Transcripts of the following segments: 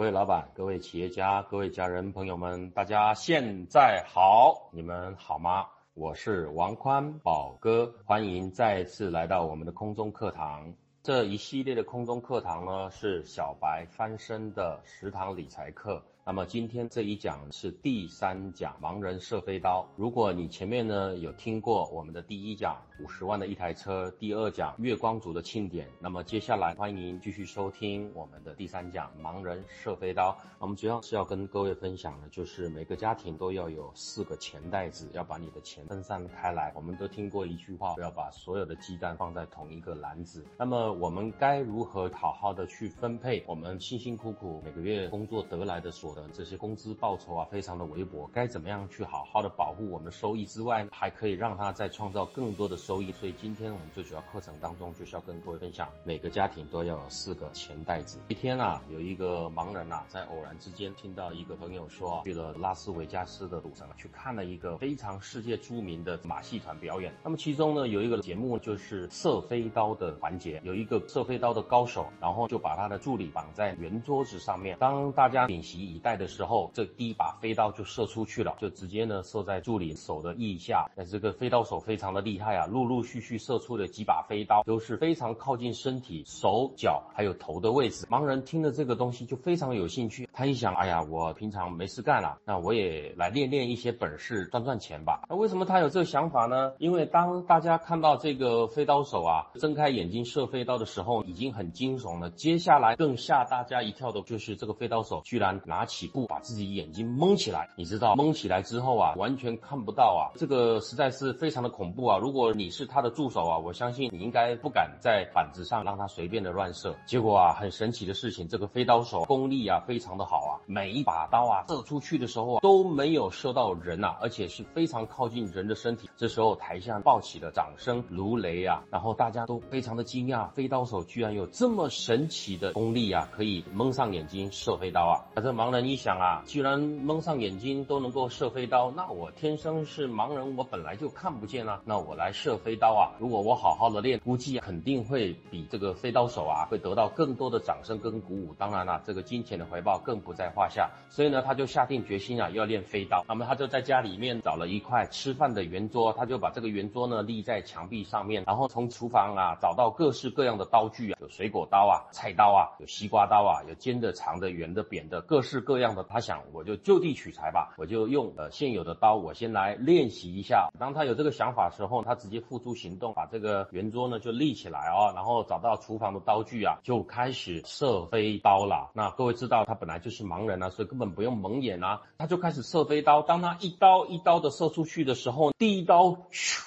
各位老板、各位企业家、各位家人朋友们，大家现在好，你们好吗？我是王宽宝哥，欢迎再次来到我们的空中课堂。这一系列的空中课堂呢，是小白翻身的食堂理财课。那么今天这一讲是第三讲，盲人射飞刀。如果你前面呢有听过我们的第一讲五十万的一台车，第二讲月光族的庆典，那么接下来欢迎继续收听我们的第三讲盲人射飞刀。我们主要是要跟各位分享的，就是每个家庭都要有四个钱袋子，要把你的钱分散开来。我们都听过一句话，不要把所有的鸡蛋放在同一个篮子。那么我们该如何好好的去分配我们辛辛苦苦每个月工作得来的所？的这些工资报酬啊，非常的微薄，该怎么样去好好的保护我们收益之外，还可以让它再创造更多的收益？所以今天我们最主要课程当中就是要跟各位分享，每个家庭都要有四个钱袋子。一天啊，有一个盲人啊，在偶然之间听到一个朋友说，去了拉斯维加斯的赌城去看了一个非常世界著名的马戏团表演。那么其中呢，有一个节目就是射飞刀的环节，有一个射飞刀的高手，然后就把他的助理绑在圆桌子上面，当大家屏息以带。的时候，这第一把飞刀就射出去了，就直接呢射在助理手的腋下。那这个飞刀手非常的厉害啊，陆陆续续射出了几把飞刀，都是非常靠近身体、手脚还有头的位置。盲人听了这个东西就非常有兴趣，他一想，哎呀，我平常没事干了，那我也来练练一些本事，赚赚钱吧。那为什么他有这个想法呢？因为当大家看到这个飞刀手啊睁开眼睛射飞刀的时候，已经很惊悚了。接下来更吓大家一跳的就是这个飞刀手居然拿起。步把自己眼睛蒙起来，你知道蒙起来之后啊，完全看不到啊，这个实在是非常的恐怖啊！如果你是他的助手啊，我相信你应该不敢在板子上让他随便的乱射。结果啊，很神奇的事情，这个飞刀手功力啊非常的好啊，每一把刀啊射出去的时候啊都没有射到人呐，而且是非常靠近人的身体。这时候台下爆起了掌声如雷啊，然后大家都非常的惊讶，飞刀手居然有这么神奇的功力啊，可以蒙上眼睛射飞刀啊！这盲人一。想啊，既然蒙上眼睛都能够射飞刀，那我天生是盲人，我本来就看不见啊。那我来射飞刀啊，如果我好好的练，估计肯定会比这个飞刀手啊，会得到更多的掌声跟鼓舞。当然了，这个金钱的回报更不在话下。所以呢，他就下定决心啊，要练飞刀。那么他就在家里面找了一块吃饭的圆桌，他就把这个圆桌呢立在墙壁上面，然后从厨房啊找到各式各样的刀具啊，有水果刀啊、菜刀啊、有西瓜刀啊、有尖的、长的、圆的、扁的，各式各这样的。他想，我就就地取材吧，我就用呃现有的刀，我先来练习一下。当他有这个想法的时候，他直接付诸行动，把这个圆桌呢就立起来哦，然后找到厨房的刀具啊，就开始射飞刀了。那各位知道，他本来就是盲人啊，所以根本不用蒙眼啊，他就开始射飞刀。当他一刀一刀的射出去的时候，第一刀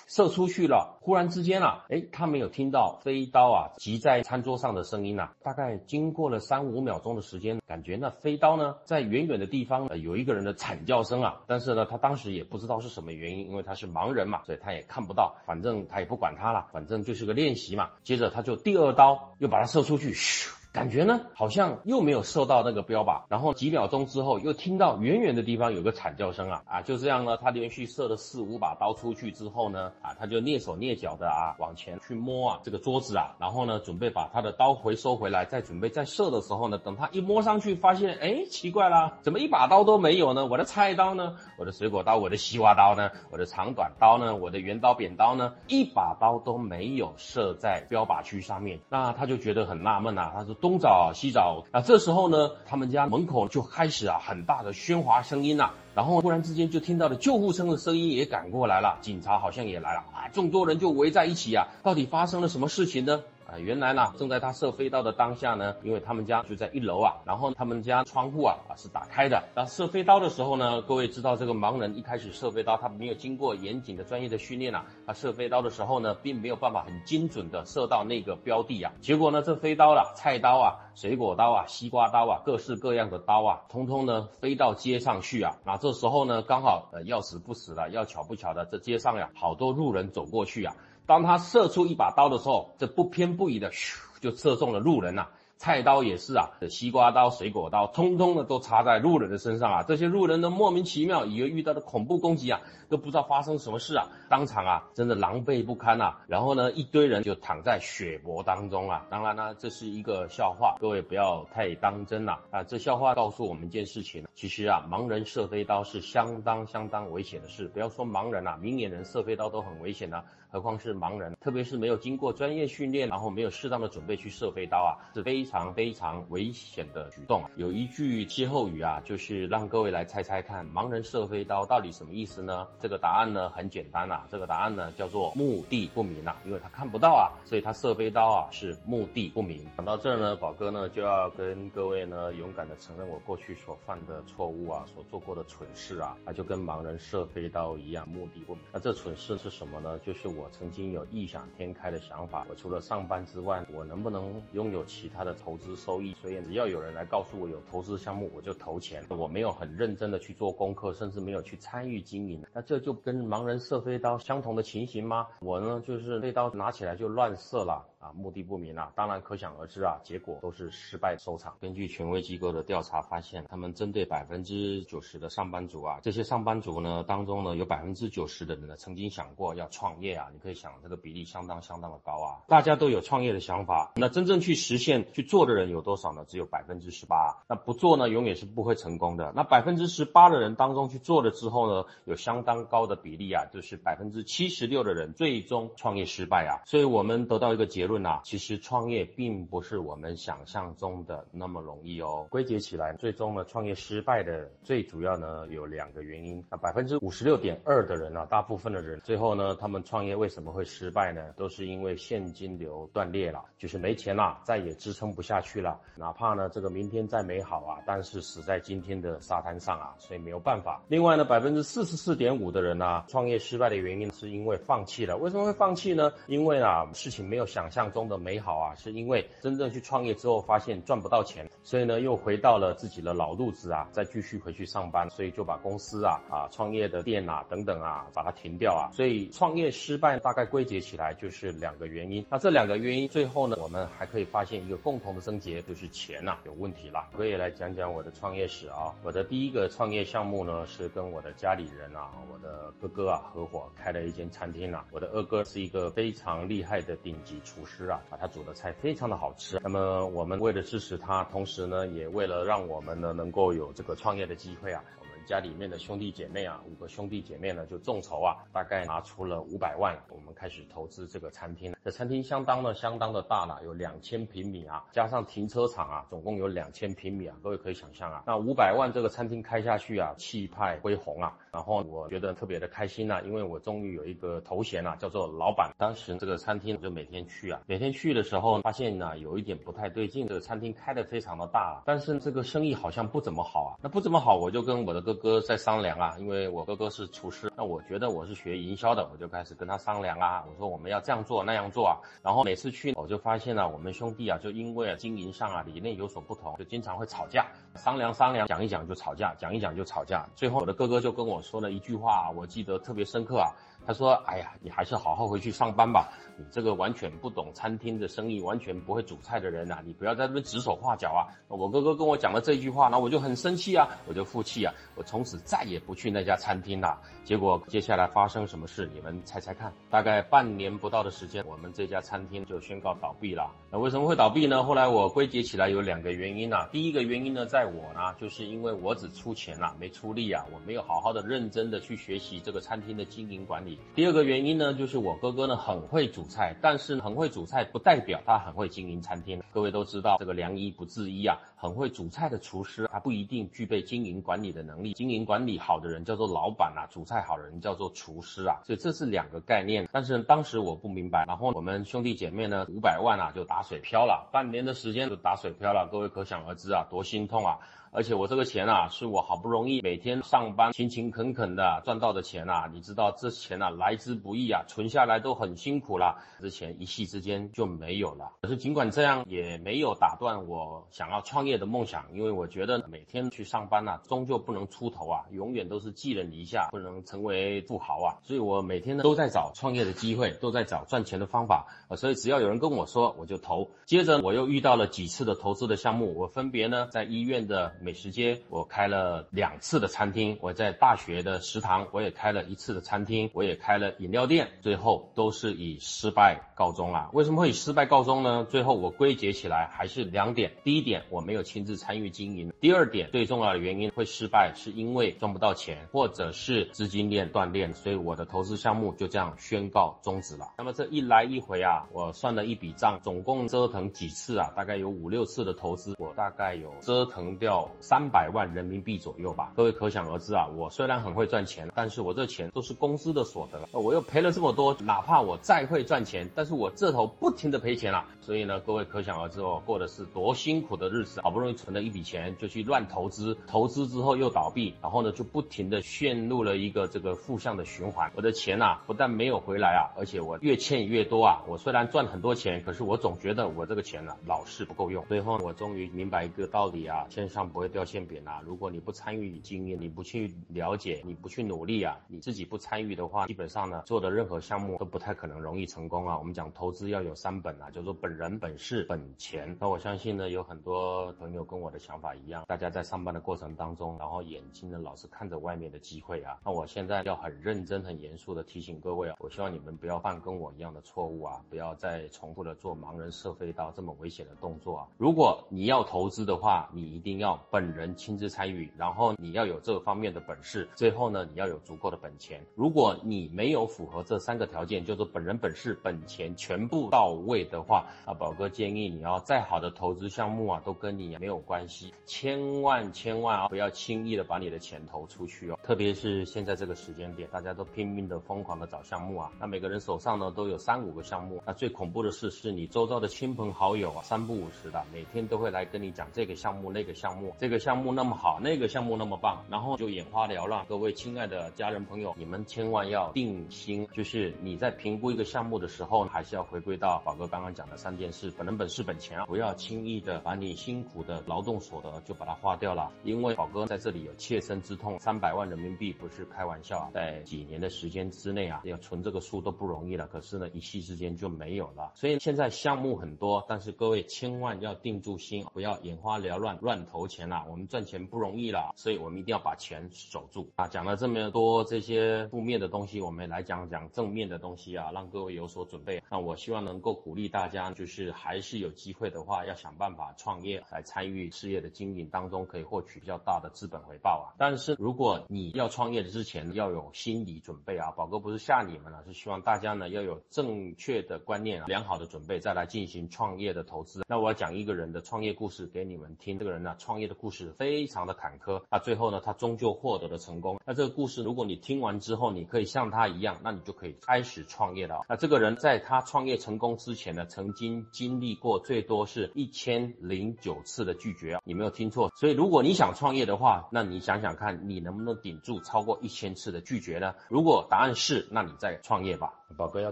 射出去了，忽然之间啊，哎，他没有听到飞刀啊击在餐桌上的声音啊，大概经过了三五秒钟的时间，感觉那飞刀呢。在远远的地方，呃，有一个人的惨叫声啊，但是呢，他当时也不知道是什么原因，因为他是盲人嘛，所以他也看不到，反正他也不管他了，反正就是个练习嘛。接着他就第二刀又把他射出去，咻。感觉呢，好像又没有射到那个标靶，然后几秒钟之后，又听到远远的地方有个惨叫声啊啊！就这样呢，他连续射了四五把刀出去之后呢，啊，他就蹑手蹑脚的啊往前去摸啊这个桌子啊，然后呢，准备把他的刀回收回来，再准备再射的时候呢，等他一摸上去，发现哎，奇怪啦，怎么一把刀都没有呢？我的菜刀呢？我的水果刀？我的西瓜刀呢？我的长短刀呢？我的圆刀扁刀呢？一把刀都没有射在标靶区上面，那他就觉得很纳闷啊，他说。东找西找啊，这时候呢，他们家门口就开始啊很大的喧哗声音呐，然后突然之间就听到了救护车的声音也赶过来了，警察好像也来了啊，众多人就围在一起啊，到底发生了什么事情呢？啊，原来呢，正在他射飞刀的当下呢，因为他们家就在一楼啊，然后他们家窗户啊啊是打开的。那射飞刀的时候呢，各位知道这个盲人一开始射飞刀，他没有经过严谨的专业的训练啊，他射飞刀的时候呢，并没有办法很精准的射到那个标的啊。结果呢，这飞刀了，菜刀啊，水果刀啊，西瓜刀啊，各式各样的刀啊，通通呢飞到街上去啊。那这时候呢，刚好呃要死不死了，要巧不巧的，这街上呀，好多路人走过去啊。当他射出一把刀的时候，这不偏不倚的咻就射中了路人呐。菜刀也是啊，西瓜刀、水果刀，通通的都插在路人的身上啊。这些路人呢，莫名其妙以为遇到的恐怖攻击啊，都不知道发生什么事啊，当场啊，真的狼狈不堪啊。然后呢，一堆人就躺在血泊当中啊。当然呢，这是一个笑话，各位不要太当真了啊。这笑话告诉我们一件事情，其实啊，盲人射飞刀是相当相当危险的事。不要说盲人啊，明眼人射飞刀都很危险的。何况是盲人，特别是没有经过专业训练，然后没有适当的准备去射飞刀啊，是非常非常危险的举动。有一句歇后语啊，就是让各位来猜猜看，盲人射飞刀到底什么意思呢？这个答案呢很简单啊，这个答案呢叫做目的不明啊，因为他看不到啊，所以他射飞刀啊是目的不明。讲到这儿呢，宝哥呢就要跟各位呢勇敢的承认我过去所犯的错误啊，所做过的蠢事啊，那就跟盲人射飞刀一样，目的不明。那这蠢事是什么呢？就是我。我曾经有异想天开的想法，我除了上班之外，我能不能拥有其他的投资收益？所以只要有人来告诉我有投资项目，我就投钱。我没有很认真的去做功课，甚至没有去参与经营。那这就跟盲人射飞刀相同的情形吗？我呢，就是飞刀拿起来就乱射了。啊，目的不明啊，当然可想而知啊，结果都是失败收场。根据权威机构的调查发现，他们针对百分之九十的上班族啊，这些上班族呢当中呢，有百分之九十的人呢曾经想过要创业啊。你可以想，这个比例相当相当的高啊。大家都有创业的想法，那真正去实现去做的人有多少呢？只有百分之十八。那不做呢，永远是不会成功的。那百分之十八的人当中去做了之后呢，有相当高的比例啊，就是百分之七十六的人最终创业失败啊。所以我们得到一个结论。啊，其实创业并不是我们想象中的那么容易哦。归结起来，最终呢，创业失败的最主要呢有两个原因。那百分之五十六点二的人啊，大部分的人最后呢，他们创业为什么会失败呢？都是因为现金流断裂了，就是没钱了，再也支撑不下去了。哪怕呢这个明天再美好啊，但是死在今天的沙滩上啊，所以没有办法。另外呢，百分之四十四点五的人呢，创业失败的原因是因为放弃了。为什么会放弃呢？因为啊，事情没有想象。中的美好啊，是因为真正去创业之后发现赚不到钱，所以呢又回到了自己的老路子啊，再继续回去上班，所以就把公司啊啊创业的店啊等等啊把它停掉啊，所以创业失败大概归结起来就是两个原因。那这两个原因最后呢，我们还可以发现一个共同的症结，就是钱呐有问题了。可以来讲讲我的创业史啊，我的第一个创业项目呢是跟我的家里人啊，我的哥哥啊合伙开了一间餐厅啊，我的二哥是一个非常厉害的顶级厨师。师啊，把，他煮的菜非常的好吃。那么我们为了支持他，同时呢，也为了让我们呢能够有这个创业的机会啊。家里面的兄弟姐妹啊，五个兄弟姐妹呢就众筹啊，大概拿出了五百万，我们开始投资这个餐厅。这餐厅相当的相当的大了，有两千平米啊，加上停车场啊，总共有两千平米啊。各位可以想象啊，那五百万这个餐厅开下去啊，气派恢宏啊。然后我觉得特别的开心呐，因为我终于有一个头衔啊，叫做老板。当时这个餐厅我就每天去啊，每天去的时候发现呢，有一点不太对劲，这个餐厅开的非常的大，但是这个生意好像不怎么好啊。那不怎么好，我就跟我的哥。哥在商量啊，因为我哥哥是厨师，那我觉得我是学营销的，我就开始跟他商量啊。我说我们要这样做那样做啊。然后每次去，我就发现了我们兄弟啊，就因为经营上啊理念有所不同，就经常会吵架。商量商量，讲一讲就吵架，讲一讲就吵架。最后我的哥哥就跟我说了一句话，我记得特别深刻啊。他说：“哎呀，你还是好好回去上班吧。你这个完全不懂餐厅的生意，完全不会煮菜的人呐，你不要在这边指手画脚啊！”我哥哥跟我讲了这句话，那我就很生气啊，我就负气啊，我从此再也不去那家餐厅了。结果接下来发生什么事？你们猜猜看。大概半年不到的时间，我们这家餐厅就宣告倒闭了。那为什么会倒闭呢？后来我归结起来有两个原因啊。第一个原因呢，在我呢，就是因为我只出钱了，没出力啊，我没有好好的认真的去学习这个餐厅的经营管理。第二个原因呢，就是我哥哥呢很会煮菜，但是很会煮菜不代表他很会经营餐厅。各位都知道这个良医不治医啊，很会煮菜的厨师他不一定具备经营管理的能力。经营管理好的人叫做老板啊，煮菜好的人叫做厨师啊，所以这是两个概念。但是当时我不明白，然后我们兄弟姐妹呢五百万啊就打水漂了，半年的时间就打水漂了，各位可想而知啊，多心痛啊！而且我这个钱啊，是我好不容易每天上班勤勤恳恳的赚到的钱啊，你知道这钱啊来之不易啊，存下来都很辛苦啦，这钱一夕之间就没有了。可是尽管这样，也没有打断我想要创业的梦想，因为我觉得每天去上班呢，终究不能出头啊，永远都是寄人篱下，不能成为富豪啊。所以我每天呢都在找创业的机会，都在找赚钱的方法啊。所以只要有人跟我说，我就投。接着我又遇到了几次的投资的项目，我分别呢在医院的美食街，我开了两次的餐厅；我在大学的食堂，我也开了一次的餐厅；我也开了饮料店，最后都是以失败告终啊。为什么会以失败告终呢？最后我归结起来还是两点：第一点，我没有亲自参与经营；第二点，最重要的原因会失败，是因为赚不到钱，或者是资金链断裂，所以我的投资项目就这样宣告终止了。那么这一来一回啊，我算了一笔账，总共折腾几次啊？大概有五六次的投资，我大概有折腾掉三百万人民币左右吧。各位可想而知啊，我虽然很会赚钱，但是我这钱都是公司的所得，我又赔了这么多，哪怕我再会赚钱，但是我这头不停的赔钱了。所以呢，各位可想而知哦，过的是多辛苦的日子，好不容易存了一笔钱，就去乱投资，投资之后又倒闭，然后呢就不停的陷入了一个这个负向的循环。我的钱啊，不但没有回来啊，而且我越欠越多啊。我虽然赚很多钱，可是我总觉得我这个钱呢老是不够用。最后我终于明白一个道理啊，线上不会掉馅饼啊。如果你不参与经验，你不去了解，你不去努力啊，你自己不参与的话，基本上呢做的任何项目都不太可能容易成功啊。我们讲投资要有三本啊，叫做本。人本事本钱，那我相信呢，有很多朋友跟我的想法一样，大家在上班的过程当中，然后眼睛呢老是看着外面的机会啊。那我现在要很认真、很严肃的提醒各位啊，我希望你们不要犯跟我一样的错误啊，不要再重复的做盲人射飞刀这么危险的动作啊。如果你要投资的话，你一定要本人亲自参与，然后你要有这方面的本事，最后呢，你要有足够的本钱。如果你没有符合这三个条件，就是本人本事、本钱全部到位的话，啊，宝哥建议你要再好的投资项目啊，都跟你没有关系，千万千万啊，不要轻易的把你的钱投出去哦。特别是现在这个时间点，大家都拼命的疯狂的找项目啊，那每个人手上呢都有三五个项目，那最恐怖的是，是你周遭的亲朋好友啊，三不五时的，每天都会来跟你讲这个项目那个项目，这个项目那么好，那个项目那么棒，然后就眼花缭乱。各位亲爱的家人朋友，你们千万要定心，就是你在评估一个项目的时候，还是要回归到宝哥刚刚讲的三。件事本人本事本钱啊，不要轻易的把你辛苦的劳动所得就把它花掉了，因为宝哥在这里有切身之痛，三百万人民币不是开玩笑啊，在几年的时间之内啊，要存这个数都不容易了，可是呢，一夕之间就没有了。所以现在项目很多，但是各位千万要定住心，不要眼花缭乱乱投钱了。我们赚钱不容易了，所以我们一定要把钱守住啊。讲了这么多这些负面的东西，我们来讲讲正面的东西啊，让各位有所准备。那我希望能够鼓励大家。就是还是有机会的话，要想办法创业来参与事业的经营当中，可以获取比较大的资本回报啊。但是如果你要创业之前要有心理准备啊，宝哥不是吓你们了，是希望大家呢要有正确的观念啊、良好的准备，再来进行创业的投资。那我要讲一个人的创业故事给你们听。这个人呢，创业的故事非常的坎坷，那最后呢，他终究获得了成功。那这个故事，如果你听完之后，你可以像他一样，那你就可以开始创业了。那这个人在他创业成功之前呢，曾经。经历过最多是一千零九次的拒绝，你没有听错。所以如果你想创业的话，那你想想看，你能不能顶住超过一千次的拒绝呢？如果答案是，那你再创业吧。宝哥要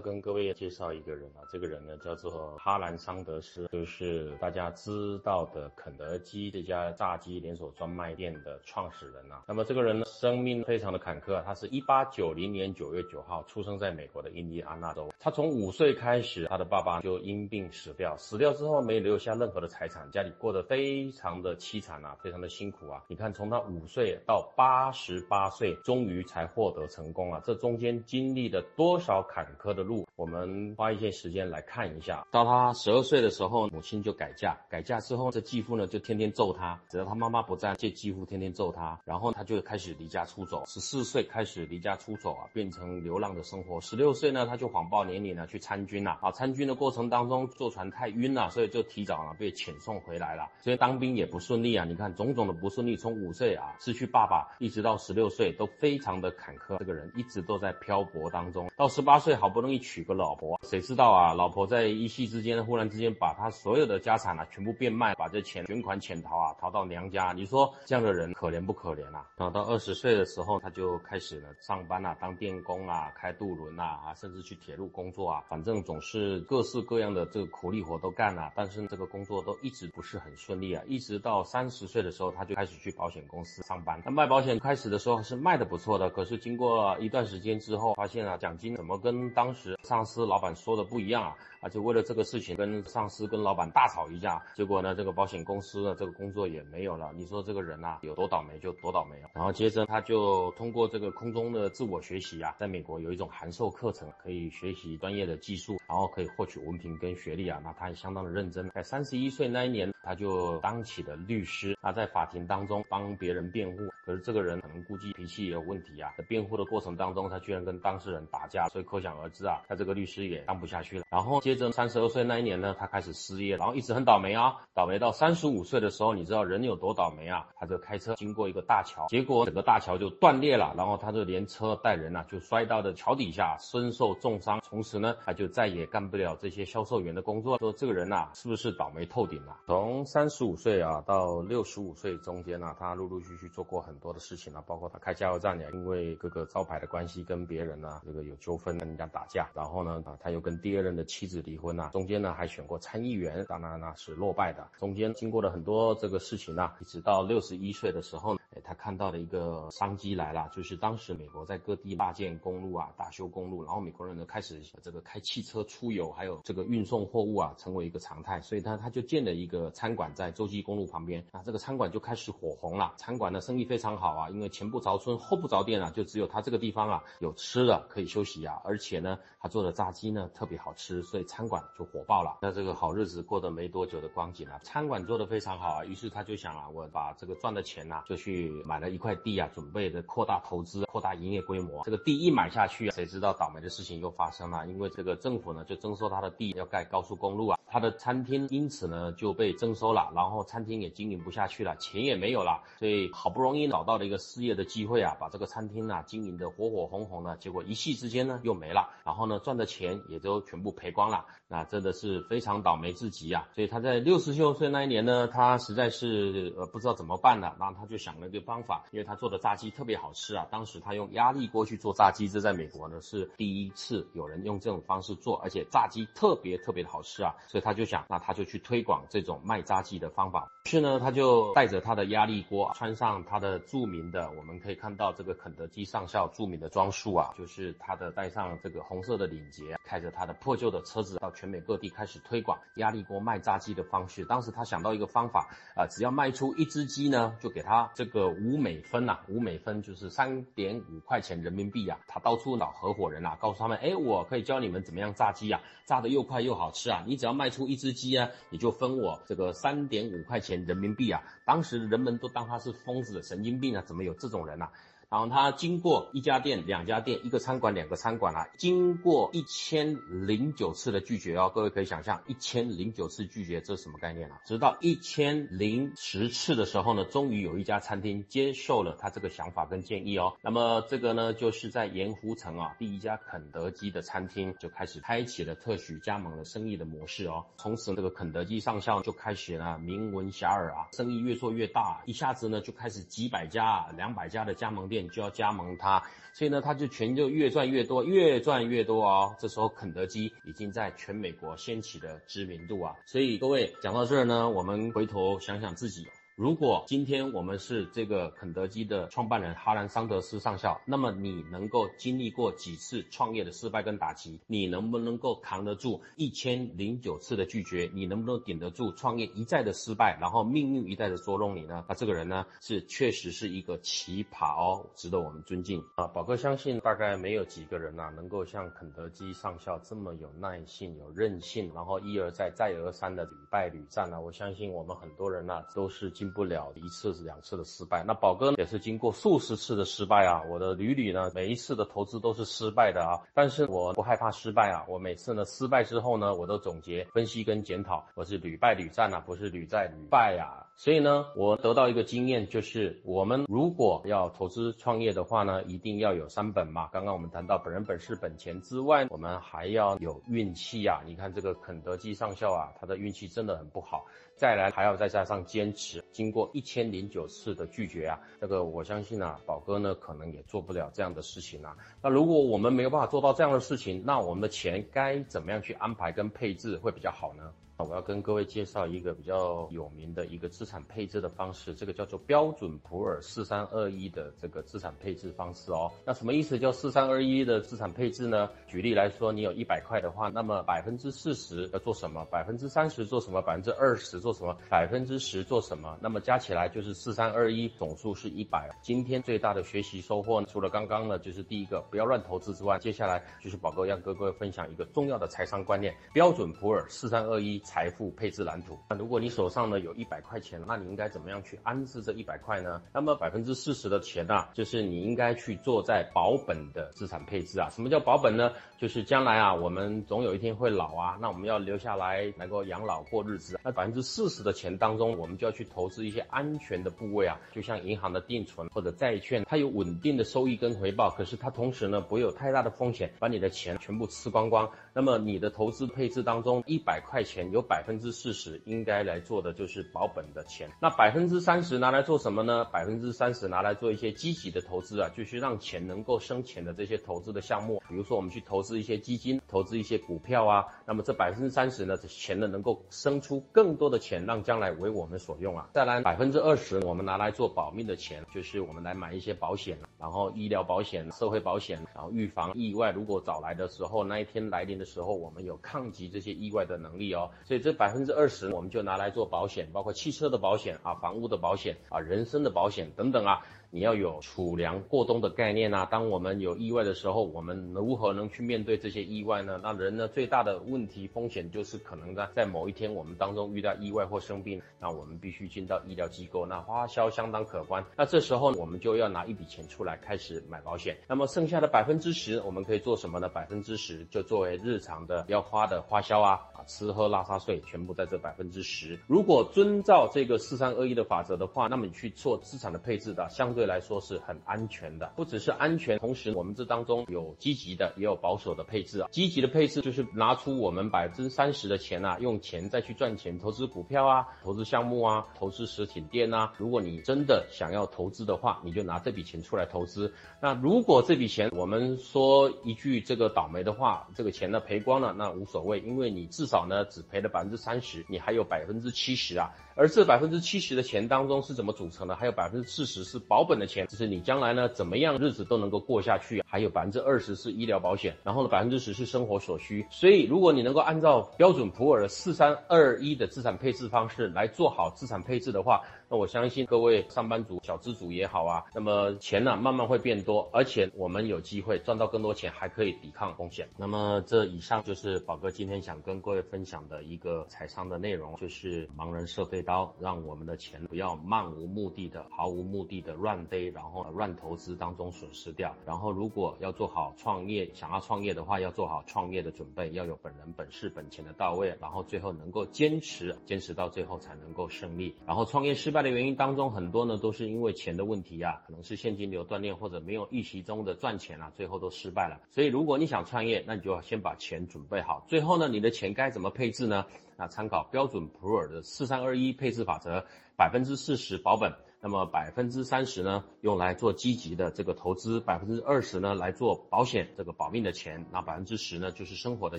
跟各位介绍一个人啊，这个人呢叫做哈兰桑德斯，就是大家知道的肯德基这家炸鸡连锁专卖店的创始人啊。那么这个人呢，生命非常的坎坷，他是一八九零年九月九号出生在美国的印第安纳州。他从五岁开始，他的爸爸就因病死掉，死掉之后没留下任何的财产，家里过得非常的凄惨啊，非常的辛苦啊。你看，从他五岁到八十八岁，终于才获得成功啊，这中间经历了多少坎？坎坷的路，我们花一些时间来看一下。到他十二岁的时候，母亲就改嫁，改嫁之后，这继父呢就天天揍他，只要他妈妈不在，这继父天天揍他，然后他就开始离家出走。十四岁开始离家出走啊，变成流浪的生活。十六岁呢，他就谎报年龄呢去参军了啊。参军的过程当中，坐船太晕了，所以就提早呢被遣送回来了。所以当兵也不顺利啊，你看种种的不顺利，从五岁啊失去爸爸，一直到十六岁都非常的坎坷。这个人一直都在漂泊当中，到十八岁。好不容易娶个老婆，谁知道啊，老婆在一夕之间忽然之间把他所有的家产啊全部变卖，把这钱卷款潜逃啊，逃到娘家。你说这样的人可怜不可怜啊？等到二十岁的时候，他就开始了上班啊，当电工啊，开渡轮啊，啊，甚至去铁路工作啊，反正总是各式各样的这个苦力活都干了。但是这个工作都一直不是很顺利啊，一直到三十岁的时候，他就开始去保险公司上班。那卖保险开始的时候是卖的不错的，可是经过一段时间之后，发现啊，奖金怎么跟当时上司老板说的不一样啊？而且为了这个事情跟上司跟老板大吵一架，结果呢，这个保险公司的这个工作也没有了。你说这个人呐，有多倒霉就多倒霉。然后接着他就通过这个空中的自我学习啊，在美国有一种函授课程，可以学习专业的技术，然后可以获取文凭跟学历啊。那他也相当的认真，在三十一岁那一年，他就当起了律师。他在法庭当中帮别人辩护，可是这个人可能估计脾气也有问题啊，在辩护的过程当中，他居然跟当事人打架，所以可想而知啊，他这个律师也当不下去了。然后接着三十二岁那一年呢，他开始失业，然后一直很倒霉啊，倒霉到三十五岁的时候，你知道人有多倒霉啊？他就开车经过一个大桥，结果整个大桥就断裂了，然后他就连车带人呐就摔到了桥底下，身受重伤。从此呢，他就再也干不了这些销售员的工作。说这个人呐，是不是倒霉透顶了？从三十五岁啊到六十五岁中间呢，他陆陆续续做过很多的事情啊，包括他开加油站也因为各个招牌的关系跟别人呢这个有纠纷，跟人家打架，然后呢他又跟第二任的妻子离婚呐，中间呢还选过参议员，当然呢是落败的。中间经过了很多这个事情啊，一直到六十一岁的时候，哎，他看到了一个商机来了，就是当时美国在各地大建公路啊，大修公路，然后美国人呢开始这个开汽车出游，还有这个运送货物啊，成为一个常态，所以他他就建了一个餐馆在洲际公路旁边，那这个餐馆就开始火红了，餐馆的生意非常好啊，因为前不着村后不着店啊，就只有他这个地方啊有吃的可以休息啊，而且呢他做的炸鸡呢特别好吃，所以餐馆就火爆了。那这个好日子过得没多久的光景啊，餐馆做得非常好啊，于是他就想啊，我把这个赚的钱呐，就去买了一块地啊，准备的扩大投资，扩大营业规模。这个地一买下去啊，谁知道倒霉的事情又发生了，因为这个政府呢就征收他的地，要盖高速公路啊，他的餐厅因此呢就被征收了，然后餐厅也经营不下去了，钱也没有了，所以好不容易找到了一个失业的机会啊，把这个餐厅啊经营的火火红红的，结果一夕之间呢又没了，然后呢赚的钱也都全部赔光了，那真的是非常倒霉至极啊！所以他在六十六岁那一年呢，他实在是呃不知道怎么办了，然后他就想了一个方法，因为他做的炸鸡特别好吃啊，当时他用压力锅去做炸鸡，这在美国呢是第一次有人用这种方式做，而且炸鸡特别特别的好吃啊，所以他就想，那他就去推广这种卖炸鸡的方法。于是呢，他就带着他的压力锅，穿上他的著名的，我们可以看到这个肯德基上校著名的装束啊，就是他的带上这个红色的领结，开着他的破旧的车子到全美各地开始推广压力锅卖炸鸡的方式。当时他想到一个方法啊，只要卖出一只鸡呢，就给他这个五美分呐，五美分就是三点五块钱人民币啊。他到处找合伙人啊，告诉他们，哎，我可以教你们怎么样炸鸡啊，炸的又快又好吃啊。你只要卖出一只鸡啊，你就分我这个三点五块钱人民币啊。当时人们都当他是疯子、神经病啊，怎么有这种人啊？然后他经过一家店、两家店、一个餐馆、两个餐馆啊，经过一千零九次的拒绝哦，各位可以想象，一千零九次拒绝这是什么概念啊？直到一千零十次的时候呢，终于有一家餐厅接受了他这个想法跟建议哦。那么这个呢，就是在盐湖城啊，第一家肯德基的餐厅就开始开启了特许加盟的生意的模式哦。从此这个肯德基上校就开始呢名闻遐迩啊，生意越做越大，一下子呢就开始几百家、两百家的加盟店。就要加盟他，所以呢，他就钱就越赚越多，越赚越多哦。这时候，肯德基已经在全美国掀起了知名度啊。所以各位讲到这儿呢，我们回头想想自己。如果今天我们是这个肯德基的创办人哈兰桑德斯上校，那么你能够经历过几次创业的失败跟打击？你能不能够扛得住一千零九次的拒绝？你能不能顶得住创业一再的失败，然后命运一再的捉弄你呢？那这个人呢，是确实是一个奇葩哦，值得我们尊敬啊！宝哥相信大概没有几个人呐，能够像肯德基上校这么有耐性、有韧性，然后一而再、再而三的屡败屡战啊！我相信我们很多人呐，都是。进不了一次两次的失败。那宝哥也是经过数十次的失败啊，我的屡屡呢，每一次的投资都是失败的啊。但是我不害怕失败啊，我每次呢失败之后呢，我都总结分析跟检讨，我是屡败屡战啊，不是屡战屡败呀。所以呢，我得到一个经验，就是我们如果要投资创业的话呢，一定要有三本嘛。刚刚我们谈到本人本事本钱之外，我们还要有运气呀。你看这个肯德基上校啊，他的运气真的很不好。再来还要再加上坚持，经过一千零九次的拒绝啊，这个我相信啊，宝哥呢可能也做不了这样的事情啊。那如果我们没有办法做到这样的事情，那我们的钱该怎么样去安排跟配置会比较好呢？我要跟各位介绍一个比较有名的一个资产配置的方式，这个叫做标准普尔四三二一的这个资产配置方式哦。那什么意思叫四三二一的资产配置呢？举例来说，你有一百块的话，那么百分之四十要做什么？百分之三十做什么？百分之二十做什么？百分之十做什么？那么加起来就是四三二一，总数是一百。今天最大的学习收获呢，除了刚刚呢，就是第一个不要乱投资之外，接下来就是宝哥要跟各位分享一个重要的财商观念：标准普尔四三二一。财富配置蓝图。那如果你手上呢有一百块钱，那你应该怎么样去安置这一百块呢？那么百分之四十的钱啊，就是你应该去做在保本的资产配置啊。什么叫保本呢？就是将来啊，我们总有一天会老啊，那我们要留下来能够养老过日子。那百分之四十的钱当中，我们就要去投资一些安全的部位啊，就像银行的定存或者债券，它有稳定的收益跟回报，可是它同时呢不会有太大的风险，把你的钱全部吃光光。那么你的投资配置当中，一百块钱有百分之四十应该来做的就是保本的钱，那百分之三十拿来做什么呢？百分之三十拿来做一些积极的投资啊，就是让钱能够生钱的这些投资的项目，比如说我们去投资一些基金，投资一些股票啊，那么这百分之三十呢，钱呢能够生出更多的钱，让将来为我们所用啊。再来百分之二十，我们拿来做保命的钱，就是我们来买一些保险，然后医疗保险、社会保险，然后预防意外，如果早来的时候，那一天来临。的时候，我们有抗击这些意外的能力哦，所以这百分之二十，我们就拿来做保险，包括汽车的保险啊、房屋的保险啊、人身的保险等等啊。你要有储粮过冬的概念啊！当我们有意外的时候，我们如何能去面对这些意外呢？那人呢最大的问题风险就是可能呢在某一天我们当中遇到意外或生病，那我们必须进到医疗机构，那花销相当可观。那这时候我们就要拿一笔钱出来开始买保险。那么剩下的百分之十，我们可以做什么呢？百分之十就作为日常的要花的花销，啊吃喝拉撒睡全部在这百分之十。如果遵照这个四三二一的法则的话，那么你去做资产的配置的相对。来说是很安全的，不只是安全，同时我们这当中有积极的，也有保守的配置啊。积极的配置就是拿出我们百分之三十的钱啊，用钱再去赚钱，投资股票啊，投资项目啊，投资实体店啊。如果你真的想要投资的话，你就拿这笔钱出来投资。那如果这笔钱我们说一句这个倒霉的话，这个钱呢赔光了，那无所谓，因为你至少少呢只赔了百分之三十，你还有百分之七十啊。而这百分之七十的钱当中是怎么组成的？还有百分之四十是保本的钱，就是你将来呢怎么样日子都能够过下去。还有百分之二十是医疗保险，然后呢百分之十是生活所需。所以如果你能够按照标准普尔的四三二一的资产配置方式来做好资产配置的话，那我相信各位上班族、小资族也好啊，那么钱呢慢慢会变多，而且我们有机会赚到更多钱，还可以抵抗风险。那么这以上就是宝哥今天想跟各位分享的一个财商的内容，就是盲人设备刀让我们的钱不要漫无目的的、毫无目的的乱堆，然后乱投资当中损失掉。然后如果要做好创业，想要创业的话，要做好创业的准备，要有本人本事本钱的到位，然后最后能够坚持，坚持到最后才能够胜利。然后创业失败的原因当中很多呢，都是因为钱的问题啊，可能是现金流断裂或者没有预期中的赚钱啊，最后都失败了。所以如果你想创业，那你就要先把钱准备好。最后呢，你的钱该怎么配置呢？那参考标准普尔的四三二一配置法则，百分之四十保本，那么百分之三十呢用来做积极的这个投资，百分之二十呢来做保险这个保命的钱，那百分之十呢就是生活的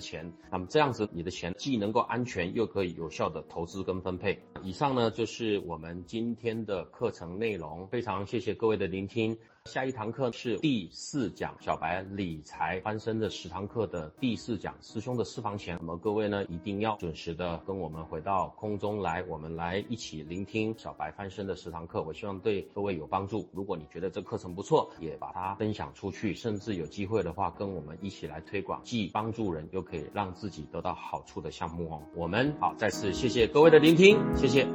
钱。那么这样子你的钱既能够安全，又可以有效的投资跟分配。以上呢就是我们今天的课程内容，非常谢谢各位的聆听。下一堂课是第四讲小白理财翻身的十堂课的第四讲师兄的私房钱。那么各位呢，一定要准时的跟我们回到空中来，我们来一起聆听小白翻身的十堂课。我希望对各位有帮助。如果你觉得这课程不错，也把它分享出去，甚至有机会的话，跟我们一起来推广，既帮助人又可以让自己得到好处的项目哦。我们好，再次谢谢各位的聆听，谢谢。